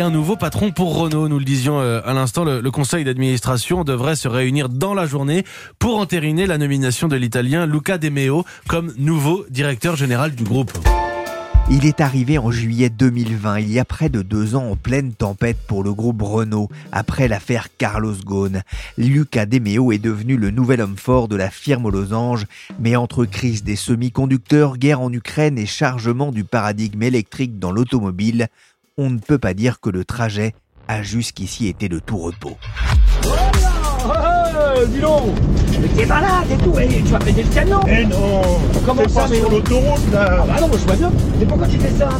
Et un nouveau patron pour Renault, nous le disions euh, à l'instant, le, conseil d'administration devrait se réunir dans la journée pour entériner la nomination de l'italien Luca De Meo comme nouveau directeur général du groupe. Il est arrivé en juillet 2020, il y a près de deux ans en pleine tempête pour le groupe Renault, après l'affaire Carlos Ghosn. Luca De Meo est devenu le nouvel homme fort de la firme aux losanges, mais entre crise des semi-conducteurs, guerre en Ukraine et chargement du paradigme électrique dans l'automobile, on ne peut pas dire que le trajet a jusqu'ici été de tout repos. Oh, dis donc. Mais t'es malade et tout, et tu vas péter le canon Eh non. Comment ça, pas mais- sur l'autoroute là. Ah bah non, moi je vois bien. Mais pourquoi tu fais ça?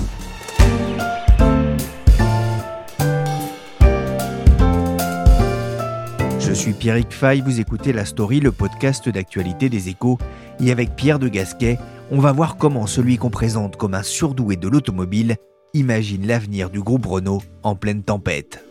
Je suis Pierrick Fay, vous écoutez La Story, le podcast d'actualité des échos. Et avec Pierre de Gasquet, on va voir comment celui qu'on présente comme un surdoué de l'automobile imagine l'avenir du groupe Renault en pleine tempête.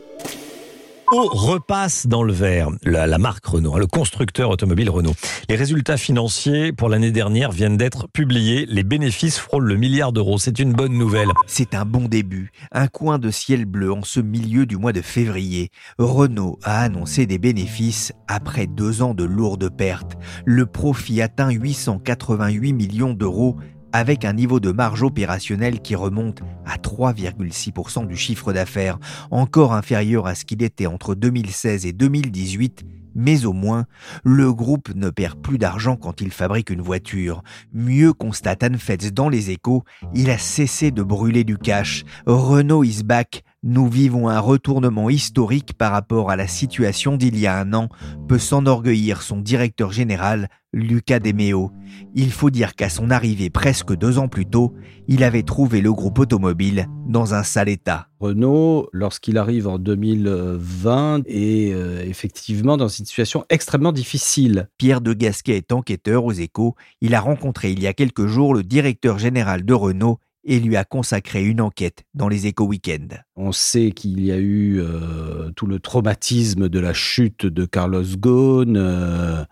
Renault repasse dans le vert, la, la marque Renault, hein, le constructeur automobile Renault. Les résultats financiers pour l'année dernière viennent d'être publiés. Les bénéfices frôlent le milliard d'euros. C'est une bonne nouvelle. C'est un bon début, un coin de ciel bleu en ce milieu du mois de février. Renault a annoncé des bénéfices après deux ans de lourdes pertes. Le profit atteint 888 millions d'euros avec un niveau de marge opérationnelle qui remonte à 3,6% du chiffre d'affaires, encore inférieur à ce qu'il était entre 2016 et 2018, mais au moins, le groupe ne perd plus d'argent quand il fabrique une voiture. Mieux constate Anne Fetz dans les échos, il a cessé de brûler du cash. Renault is back. Nous vivons un retournement historique par rapport à la situation d'il y a un an, peut s'enorgueillir son directeur général, Luca De Meo. Il faut dire qu'à son arrivée presque deux ans plus tôt, il avait trouvé le groupe automobile dans un sale état. Renault, lorsqu'il arrive en 2020, est euh, effectivement dans une situation extrêmement difficile. Pierre de Gasquet est enquêteur aux échos. Il a rencontré il y a quelques jours le directeur général de Renault et lui a consacré une enquête dans les échos week-end. On sait qu'il y a eu euh, tout le traumatisme de la chute de Carlos Ghosn, euh,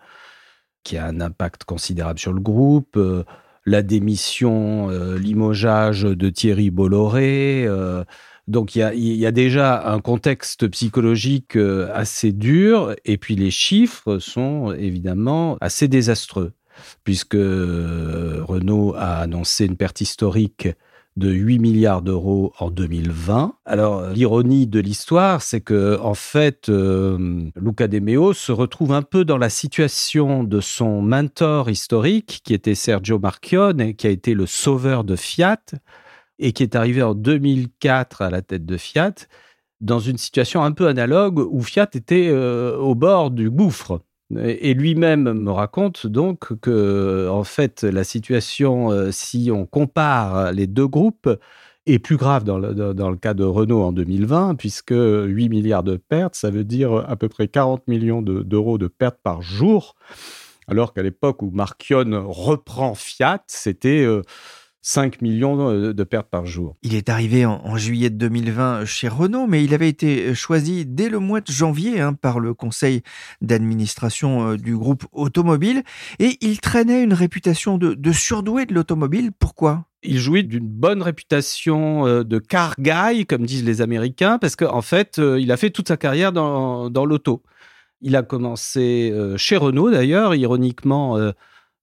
qui a un impact considérable sur le groupe, euh, la démission, limogeage de Thierry Bolloré. donc il y, a, déjà un contexte psychologique assez dur, et puis les chiffres sont évidemment assez désastreux, puisque euh, Renault a annoncé une perte historique de 8 milliards d'euros en 2020. Alors, l'ironie de l'histoire, c'est que, en fait, euh, Luca De Meo se retrouve un peu dans la situation de son mentor historique, qui était Sergio Marchionne, qui a été le sauveur de Fiat, et qui est arrivé en 2004 à la tête de Fiat, dans une situation un peu analogue où Fiat était euh, au bord du gouffre. Et lui-même me raconte donc que, en fait, la situation, euh, si on compare les deux groupes, est plus grave dans le, dans- le cas de Renault en 2020, puisque 8 milliards de pertes, ça veut dire à peu près 40 millions de- d'euros de pertes par jour, alors qu'à l'époque où Marchionne reprend Fiat, c'était euh, 5 millions de- de pertes par jour. Il est arrivé en, en juillet 2020 chez Renault, mais il avait été choisi dès le mois de janvier hein, par le conseil d'administration euh, du groupe automobile et il traînait une réputation de, de surdoué de l'automobile. Pourquoi? Il jouit d'une bonne réputation euh, de car guy, comme disent les Américains, parce qu'en en fait, euh, il a fait toute sa carrière dans, dans l'auto. Il a commencé euh, chez Renault, d'ailleurs, ironiquement, euh,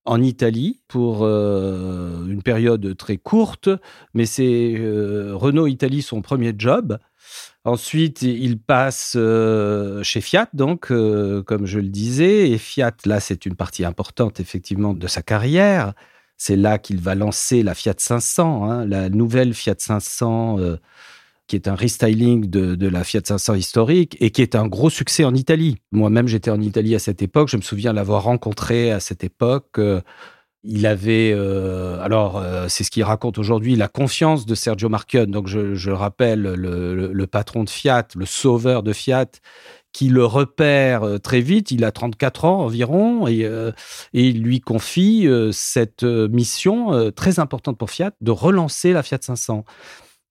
en Italie pour euh, une période très courte, mais c'est euh, Renault Italie son premier job. Ensuite, il passe euh, chez Fiat, donc, comme je le disais, et Fiat, là, c'est une partie importante, effectivement, de sa carrière. C'est là qu'il va lancer la Fiat 500, hein, la nouvelle Fiat 500 qui est un restyling de, la Fiat 500 historique et qui est un gros succès en Italie. Moi-même, j'étais en Italie à cette époque. Je me souviens l'avoir rencontré à cette époque. Euh, il avait, euh, alors euh, c'est ce qu'il raconte aujourd'hui, la confiance de Sergio Marchionne. Donc je, rappelle le, patron de Fiat, le sauveur de Fiat, qui le repère très vite. Il a 34 ans environ et il lui confie cette mission très importante pour Fiat de relancer la Fiat 500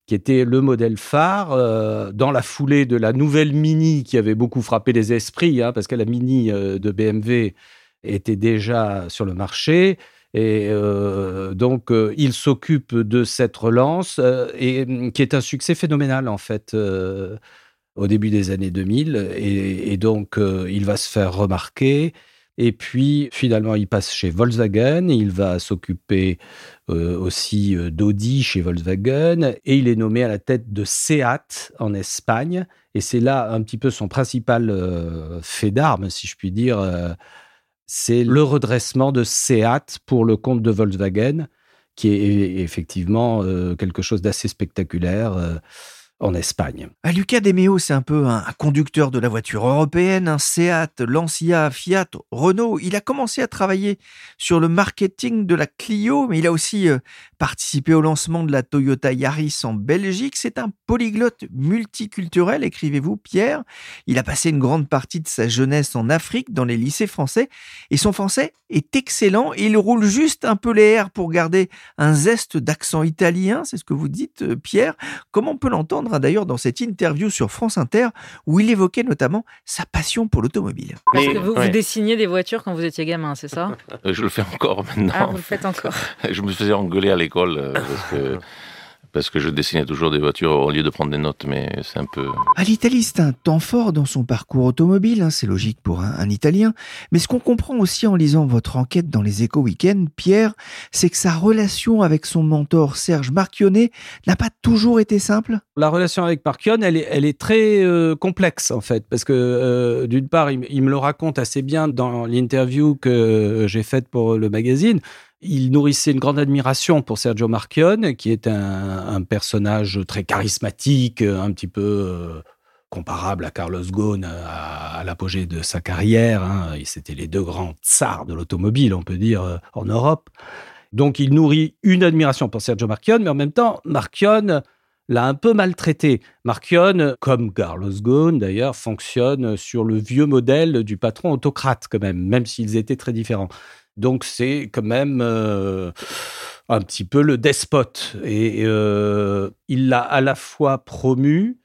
qui était le modèle phare euh, dans la foulée de la nouvelle Mini qui avait beaucoup frappé les esprits, hein, parce que la Mini euh, de BMW était déjà sur le marché. Et euh, donc, il s'occupe de cette relance, mm, qui est un succès phénoménal, en fait, au début des années 2000. Et, et donc, il va se faire remarquer. Et puis, finalement, il passe chez Volkswagen. Il va s'occuper euh, aussi euh, d'Audi chez Volkswagen. Et il est nommé à la tête de Seat en Espagne. Et c'est là un petit peu son principal euh, fait d'armes, si je puis dire. c'est le redressement de Seat pour le compte de Volkswagen, qui est effectivement quelque chose d'assez spectaculaire en Espagne. Ah, Lucas Demeo, c'est un peu un, conducteur de la voiture européenne, un Seat, Lancia, Fiat, Renault. Il a commencé à travailler sur le marketing de la Clio, mais il a aussi euh, participé au lancement de la Toyota Yaris en Belgique. C'est un polyglotte multiculturel, écrivez-vous, Pierre. Il a passé une grande partie de sa jeunesse en Afrique, dans les lycées français, et son français est excellent. Il roule juste un peu les airs pour garder un zeste d'accent italien, c'est ce que vous dites, euh, Pierre. Comment on peut l'entendre d'ailleurs dans cette interview sur France Inter où il évoquait notamment sa passion pour l'automobile. Parce que vous, vous, dessiniez des voitures quand vous étiez gamin, c'est ça? Je le fais encore maintenant. Ah, vous le faites encore. Je me faisais engueuler à l'école euh, parce que parce que je dessinais toujours des voitures au lieu de prendre des notes, mais c'est un peu... À l'Italie, c'est un temps fort dans son parcours automobile, hein, c'est logique pour un, Italien, mais ce qu'on comprend aussi en lisant votre enquête dans les éco week Pierre, c'est que sa relation avec son mentor Serge Marchionnet n'a pas toujours été simple. La relation avec Marchionne, elle est, elle est très euh, complexe en fait, parce que euh, d'une part, il, il, me le raconte assez bien dans l'interview que j'ai faite pour le magazine, il nourrissait une grande admiration pour Sergio Marchionne, qui est un, personnage très charismatique, un petit peu euh, comparable à Carlos Ghosn à, l'apogée de sa carrière. Hein. C'était les deux grands tsars de l'automobile, on peut dire, euh, en Europe. Donc il nourrit une admiration pour Sergio Marchionne, mais en même temps, Marchionne l'a un peu maltraité. Marchionne, comme Carlos Ghosn d'ailleurs, fonctionne sur le vieux modèle du patron autocrate quand même, même s'ils étaient très différents. Donc c'est quand même euh, un petit peu le despote. Et euh, il l'a à la fois promu,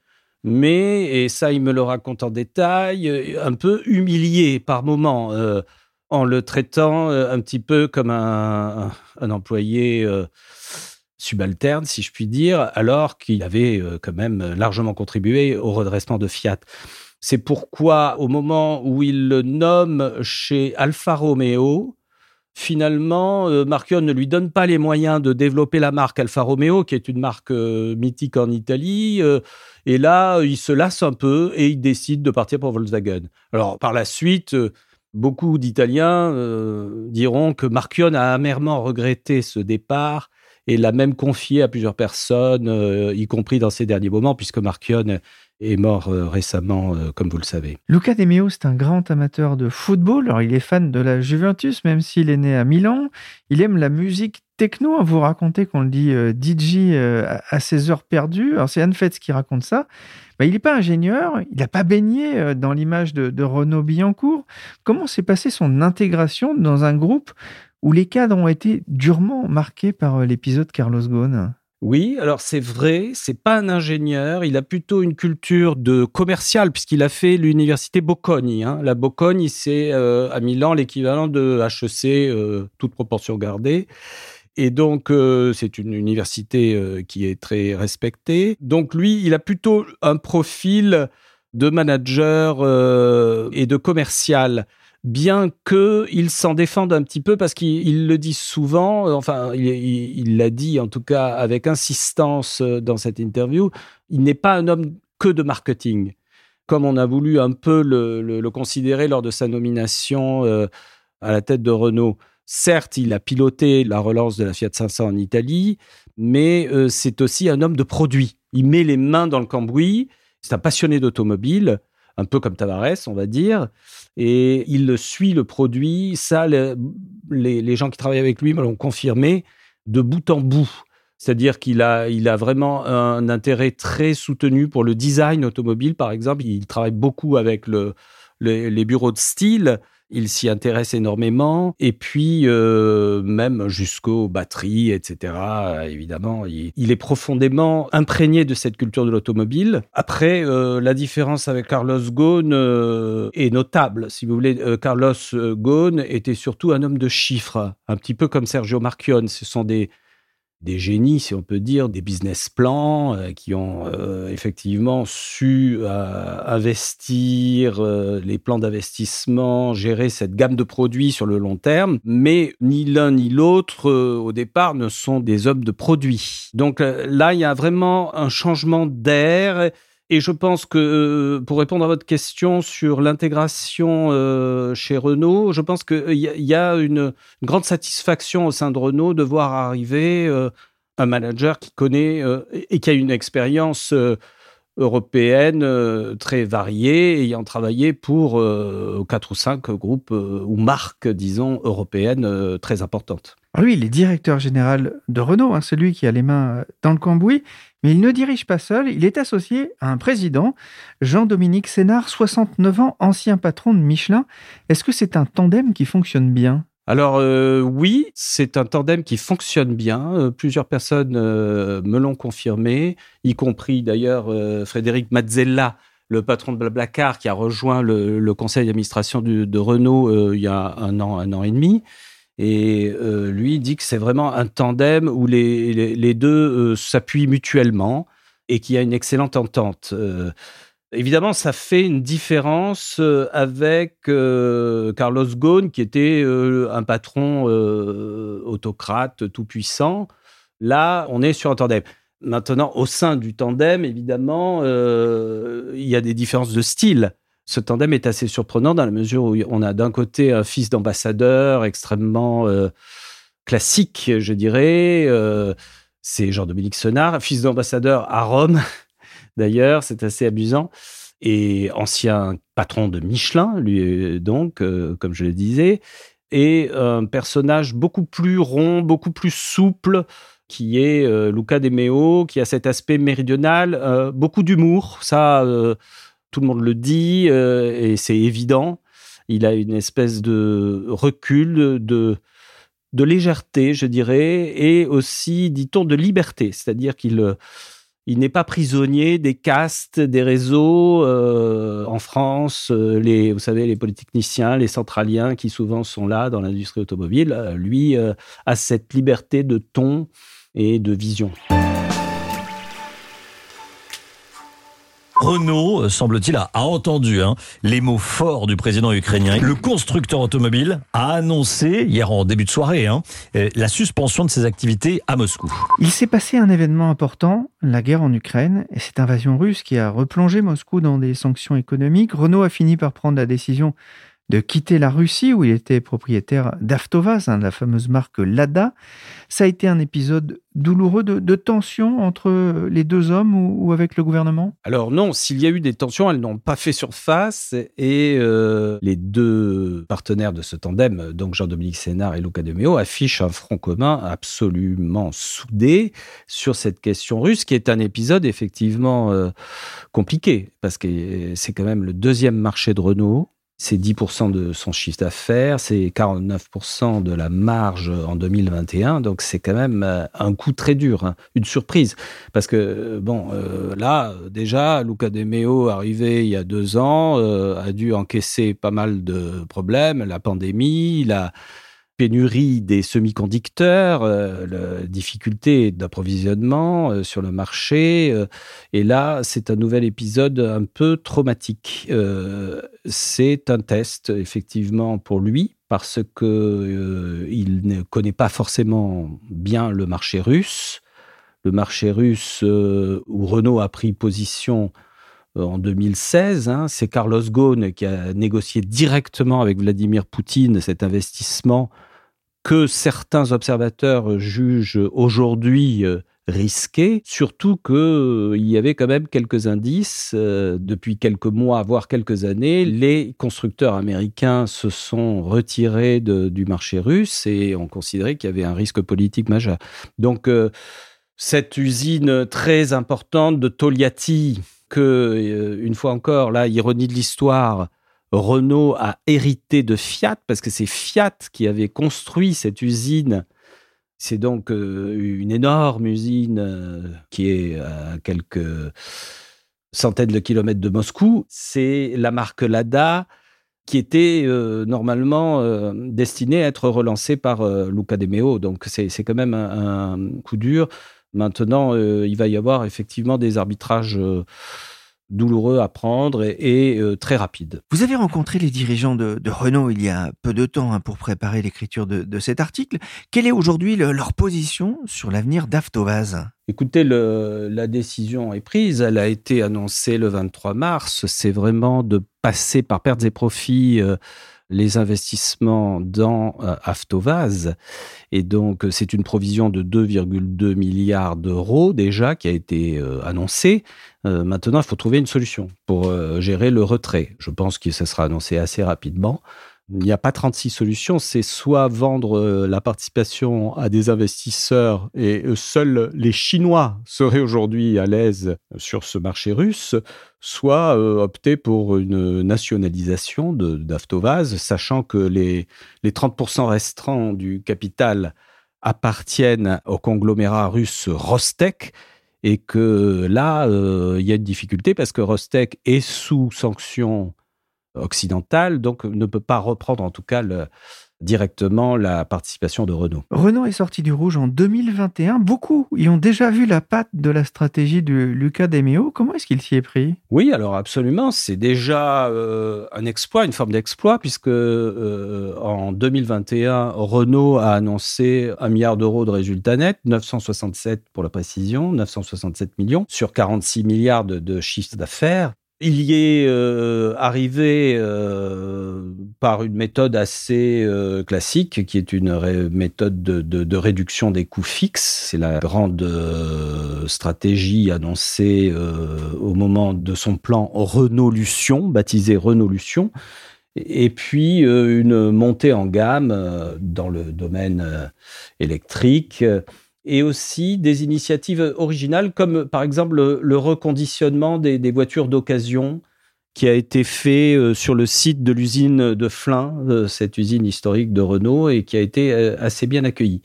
mais, et ça il me le raconte en détail, un peu humilié par moments, euh, en le traitant un petit peu comme un, un employé subalterne, si je puis dire, alors qu'il avait quand même largement contribué au redressement de Fiat. C'est pourquoi, au moment où il le nomme chez Alfa Romeo, finalement, euh, ne lui donne pas les moyens de développer la marque Alfa Romeo, qui est une marque euh, mythique en Italie. Euh, et là, il se lasse un peu et il décide de partir pour Volkswagen. Alors, par la suite, euh, beaucoup d'Italiens diront que Marchionne a amèrement regretté ce départ et l'a même confié à plusieurs personnes, y compris dans ses derniers moments, puisque Marchionne est mort euh, récemment, euh, comme vous le savez. Luca De Meo, c'est un grand amateur de football. Il est fan de la Juventus, même s'il est né à Milan. Il aime la musique techno. Vous racontez qu'on le dit euh, DJ à ses heures perdues. C'est Anne Fetz qui raconte ça. Bah, il n'est pas ingénieur, il n'a pas baigné dans l'image de, de Renaud Billancourt. Comment s'est passée son intégration dans un groupe où les cadres ont été durement marqués par l'épisode Carlos Ghosn? Oui, alors c'est vrai, c'est pas un ingénieur, il a plutôt une culture de commercial puisqu'il a fait l'université Bocconi. Hein. La Bocconi, c'est euh, à Milan l'équivalent de HEC, euh, toute proportion gardée. Et donc, euh, c'est une université qui est très respectée. Donc, lui, il a plutôt un profil de manager et de commercial. Bien qu'il s'en défende un petit peu parce qu'il le dit souvent, euh, enfin il l'a dit en tout cas avec insistance euh, dans cette interview, il n'est pas un homme que de marketing. Comme on a voulu un peu le, considérer lors de sa nomination euh, à la tête de Renault. Certes, il a piloté la relance de la Fiat 500 en Italie, mais c'est aussi un homme de produit. Il met les mains dans le cambouis. C'est un passionné d'automobile, un peu comme Tavares, on va dire et il suit le produit. Ça, les, gens qui travaillent avec lui me l'ont confirmé de bout en bout. C'est-à-dire qu'il a, il a vraiment un intérêt très soutenu pour le design automobile, par exemple. Il travaille beaucoup avec le, les bureaux de style il s'y intéresse énormément. Et puis, euh, même jusqu'aux batteries, etc., évidemment, il, est profondément imprégné de cette culture de l'automobile. Après, euh, la différence avec Carlos Ghosn euh, est notable. Si vous voulez, Carlos Ghosn était surtout un homme de chiffres, un petit peu comme Sergio Marchionne. Ce sont des des génies, si on peut dire, des business plans euh, qui ont euh, effectivement su euh, investir les plans d'investissement, gérer cette gamme de produits sur le long terme. Mais ni l'un ni l'autre, au départ, ne sont des hommes de produits. Donc là, il y a vraiment un changement d'air et je pense que euh, pour répondre à votre question sur l'intégration euh, chez Renault, je pense qu'il y, y, a une, grande satisfaction au sein de Renault de voir arriver euh, un manager qui connaît et qui a une expérience européenne très variée, ayant travaillé pour quatre ou cinq groupes ou marques, disons, européennes très importantes. Alors lui, il est directeur général de Renault, hein, c'est lui qui a les mains dans le cambouis. Mais il ne dirige pas seul, il est associé à un président, Jean-Dominique Sénard, 69 ans, ancien patron de Michelin. Est-ce que c'est un tandem qui fonctionne bien? Alors euh, oui, c'est un tandem qui fonctionne bien. Euh, plusieurs personnes euh, me l'ont confirmé, y compris d'ailleurs Frédéric Mazzella, le patron de Blablacar, qui a rejoint le, conseil d'administration de Renault il y a un an, un an et demi. Et euh, lui dit que c'est vraiment un tandem où les, deux euh, s'appuient mutuellement et qu'il y a une excellente entente. Euh, évidemment, ça fait une différence avec Carlos Ghosn, qui était un patron autocrate tout-puissant. Là, on est sur un tandem. Maintenant, au sein du tandem, évidemment, il y a des différences de style ce tandem est assez surprenant dans la mesure où on a d'un côté un fils d'ambassadeur extrêmement euh, classique, je dirais. Euh, c'est Jean-Dominique Senard, fils d'ambassadeur à Rome, d'ailleurs, c'est assez amusant. Et ancien patron de Michelin, lui, donc, euh, comme je le disais. Et un personnage beaucoup plus rond, beaucoup plus souple, qui est Luca De Meo, qui a cet aspect méridional, beaucoup d'humour. Ça tout le monde le dit euh, et c'est évident. Il a une espèce de recul, de, de légèreté, je dirais, et aussi, dit-on, de liberté. C'est-à-dire qu'il il n'est pas prisonnier des castes, des réseaux euh, en France. Euh, les, vous savez, les polytechniciens, les centraliens qui souvent sont là dans l'industrie automobile. Lui a cette liberté de ton et de vision. Renault, euh, semble-t-il, a, entendu hein, les mots forts du président ukrainien. Le constructeur automobile a annoncé, hier en début de soirée, hein, euh, la suspension de ses activités à Moscou. Il s'est passé un événement important, la guerre en Ukraine, et cette invasion russe qui a replongé Moscou dans des sanctions économiques. Renault a fini par prendre la décision de quitter la Russie où il était propriétaire d'Avtovaz, hein, la fameuse marque Lada. Ça a été un épisode douloureux de, tension entre les deux hommes ou, avec le gouvernement? Alors non, s'il y a eu des tensions, elles n'ont pas fait surface et euh, les deux partenaires de ce tandem, donc Jean-Dominique Sénard et Luca De Meo, affichent un front commun absolument soudé sur cette question russe, qui est un épisode effectivement euh, compliqué parce que c'est quand même le deuxième marché de Renault c'est 10% de son chiffre d'affaires, c'est 49% de la marge en 2021. Donc c'est quand même euh, un coup très dur, hein. une surprise. Parce que, euh, bon, euh, là, déjà, Luca De Meo, arrivé il y a deux ans, a dû encaisser pas mal de problèmes, la pandémie, la pénurie des semi-conducteurs, euh, la difficulté d'approvisionnement euh, sur le marché. euh, et là, c'est un nouvel épisode un peu traumatique. Euh, c'est un test, effectivement, pour lui, parce que il ne connaît pas forcément bien le marché russe. Le marché russe où Renault a pris position en 2016. hein. C'est Carlos Ghosn qui a négocié directement avec Vladimir Poutine cet investissement que certains observateurs jugent aujourd'hui euh, risqué, surtout que euh, y avait quand même quelques indices euh, depuis quelques mois, voire quelques années. Les constructeurs américains se sont retirés du marché russe et ont considéré qu'il y avait un risque politique majeur. Donc cette usine très importante de Togliatti, que, une fois encore, là, ironie de l'histoire, Renault a hérité de Fiat, parce que c'est Fiat qui avait construit cette usine. C'est donc euh, une énorme usine euh, qui est à quelques centaines de kilomètres de Moscou. C'est la marque Lada qui était euh, normalement destinée à être relancée par euh, Luca De Meo. Donc c'est quand même un, coup dur. Maintenant, il va y avoir effectivement des arbitrages douloureux à prendre et, et, euh, très rapides. Vous avez rencontré les dirigeants de, de Renault il y a peu de temps hein, pour préparer l'écriture de, de cet article. Quelle est aujourd'hui le- leur position sur l'avenir d'Avtovaz Écoutez, le- la décision est prise. Elle a été annoncée le 23 mars. C'est vraiment de passer par pertes et profits euh, les investissements dans euh, Avtovaz. Et donc, euh, c'est une provision de 2,2 milliards d'euros déjà qui a été euh, annoncée. Euh, maintenant, il faut trouver une solution pour gérer le retrait. Je pense que ça sera annoncé assez rapidement. Il n'y a pas 36 solutions, c'est soit vendre euh, la participation à des investisseurs et euh, seuls les Chinois seraient aujourd'hui à l'aise sur ce marché russe, soit euh, opter pour une nationalisation d'Avtovaz, sachant que les, les 30% restants du capital appartiennent au conglomérat russe Rostec et que là, euh, il y a une difficulté parce que Rostec est sous sanction occidentale, donc ne peut pas reprendre en tout cas le- directement la participation de Renault. Renault est sorti du rouge en 2021. Beaucoup y ont déjà vu la patte de la stratégie de Luca De Meo. Comment est-ce qu'il s'y est pris? Oui, alors absolument, c'est déjà euh, un exploit, une forme d'exploit, puisque euh, en 2021, Renault a annoncé un milliard d'euros de résultats nets, 967 pour la précision, 967 millions sur 46 milliards de, de chiffre d'affaires. Il y est euh, arrivé euh, par une méthode assez euh, classique, qui est une méthode de, de- réduction des coûts fixes. C'est la grande stratégie annoncée au moment de son plan Renault-Lution, baptisé Renault-Lution. Et puis une montée en gamme dans le domaine électrique. Et aussi des initiatives originales comme par exemple le, reconditionnement des, voitures d'occasion qui a été fait euh, sur le site de l'usine de Flins, euh, cette usine historique de Renault, et qui a été euh, assez bien accueillie.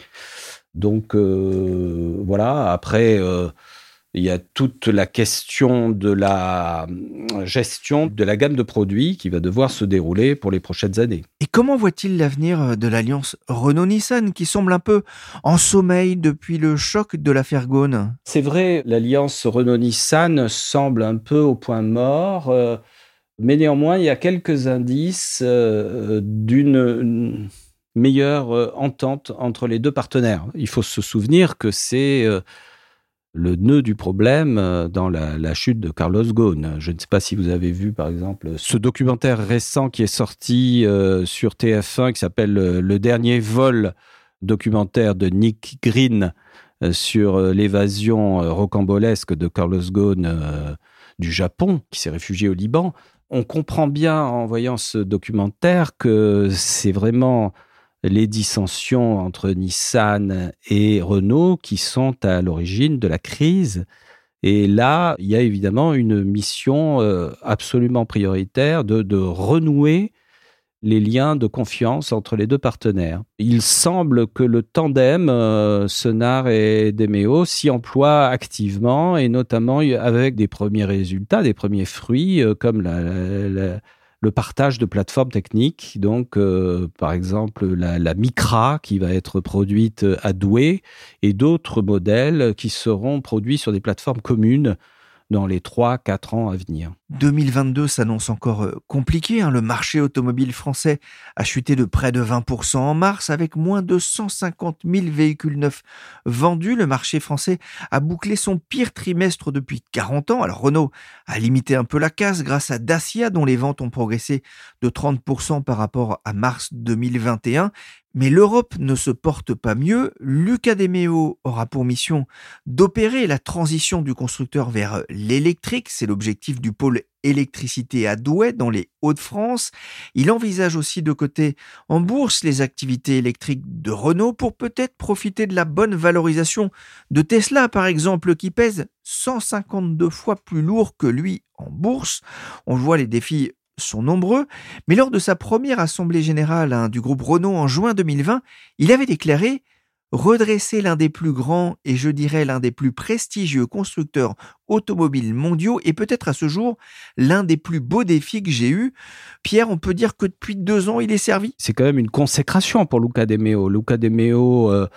Donc voilà, après, il y a toute la question de la euh, gestion de la gamme de produits qui va devoir se dérouler pour les prochaines années. Et comment voit-il l'avenir de l'alliance Renault-Nissan qui semble un peu en sommeil depuis le choc de l'affaire Ghosn? C'est vrai, l'alliance Renault-Nissan semble un peu au point mort, euh, mais néanmoins, il y a quelques indices euh, d'une meilleure euh, entente entre les deux partenaires. Il faut se souvenir que c'est euh, le nœud du problème euh, dans la, chute de Carlos Ghosn. Je ne sais pas si vous avez vu, par exemple, ce documentaire récent qui est sorti euh, sur TF1 qui s'appelle euh, Le dernier vol documentaire de Nick Green sur l'évasion rocambolesque de Carlos Ghosn du Japon, qui s'est réfugié au Liban. On comprend bien en voyant ce documentaire que c'est vraiment les dissensions entre Nissan et Renault qui sont à l'origine de la crise. Et là, il y a évidemment une mission euh, absolument prioritaire de, de renouer les liens de confiance entre les deux partenaires. Il semble que le tandem euh, Sonar et Demeo s'y emploie activement et notamment avec des premiers résultats, des premiers fruits, euh, comme la- le partage de plateformes techniques. Donc, euh, par exemple, la, la, Micra qui va être produite à Douai et d'autres modèles qui seront produits sur des plateformes communes dans les 3-4 ans à venir. 2022 s'annonce encore euh, compliqué. Hein. Le marché automobile français a chuté de près de 20% en mars avec moins de 150 000 véhicules neufs vendus. Le marché français a bouclé son pire trimestre depuis 40 ans. Alors Renault a limité un peu la casse grâce à Dacia dont les ventes ont progressé de 30% par rapport à mars 2021. Mais l'Europe ne se porte pas mieux. Luca De Meo aura pour mission d'opérer la transition du constructeur vers l'électrique. C'est l'objectif du pôle électricité à Douai dans les Hauts-de-France. Il envisage aussi de côté en bourse les activités électriques de Renault pour peut-être profiter de la bonne valorisation de Tesla par exemple qui pèse 152 fois plus lourd que lui en bourse. On voit les défis sont nombreux, mais lors de sa première assemblée générale hein, du groupe Renault en juin 2020, il avait déclaré redresser l'un des plus grands et je dirais l'un des plus prestigieux constructeurs automobiles mondiaux et peut-être à ce jour l'un des plus beaux défis que j'ai eu. Pierre, on peut dire que depuis deux ans, il est servi? C'est quand même une consécration pour Luca De Meo. Luca De Meo euh,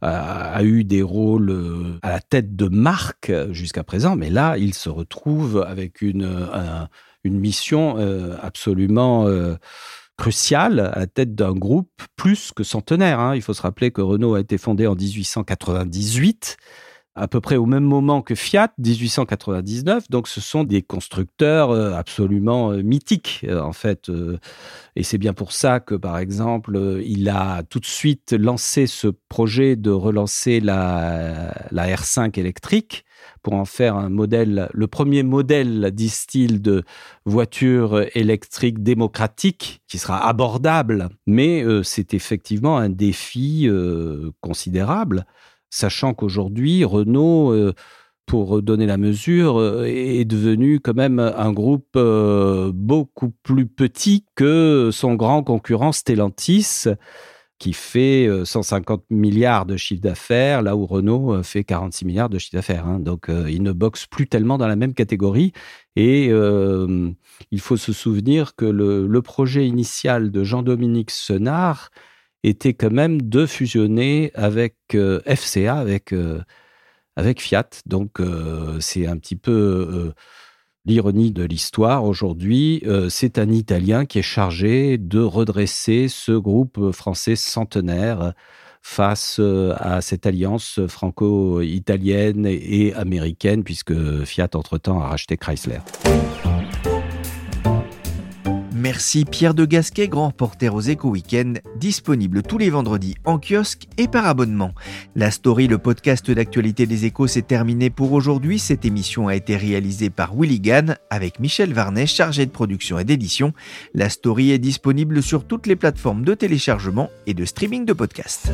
a, eu des rôles euh, à la tête de marque jusqu'à présent, mais là, il se retrouve avec une, mission euh, absolument crucial à la tête d'un groupe plus que centenaire. Hein. Il faut se rappeler que Renault a été fondé en 1898 à peu près au même moment que Fiat, 1899. Donc, ce sont des constructeurs euh, absolument euh, mythiques, euh, en fait. Et c'est bien pour ça que, par exemple, il a tout de suite lancé ce projet de relancer la, la R5 électrique pour en faire un modèle, le premier modèle, disent-ils, de voiture électrique démocratique qui sera abordable. Mais c'est effectivement un défi considérable sachant qu'aujourd'hui, Renault, euh, pour donner la mesure, euh, est devenu quand même un groupe euh, beaucoup plus petit que son grand concurrent Stellantis, qui fait 150 milliards de chiffre d'affaires, là où Renault fait 46 milliards de chiffre d'affaires. Hein. Donc, il ne boxe plus tellement dans la même catégorie. Et il faut se souvenir que le, projet initial de Jean-Dominique Senard était quand même de fusionner avec euh, FCA, avec, euh, avec Fiat. Donc euh, c'est un petit peu l'ironie de l'histoire. Aujourd'hui, c'est un Italien qui est chargé de redresser ce groupe français centenaire face à cette alliance franco-italienne et américaine, puisque Fiat, entre-temps, a racheté Chrysler. Merci Pierre de Gasquet, grand reporter aux Éco Weekend, disponible tous les vendredis en kiosque et par abonnement. La story, le podcast d'actualité des Échos, s'est terminé pour aujourd'hui. Cette émission a été réalisée par Willy Gann avec Michel Varnet, chargé de production et d'édition. La story est disponible sur toutes les plateformes de téléchargement et de streaming de podcasts.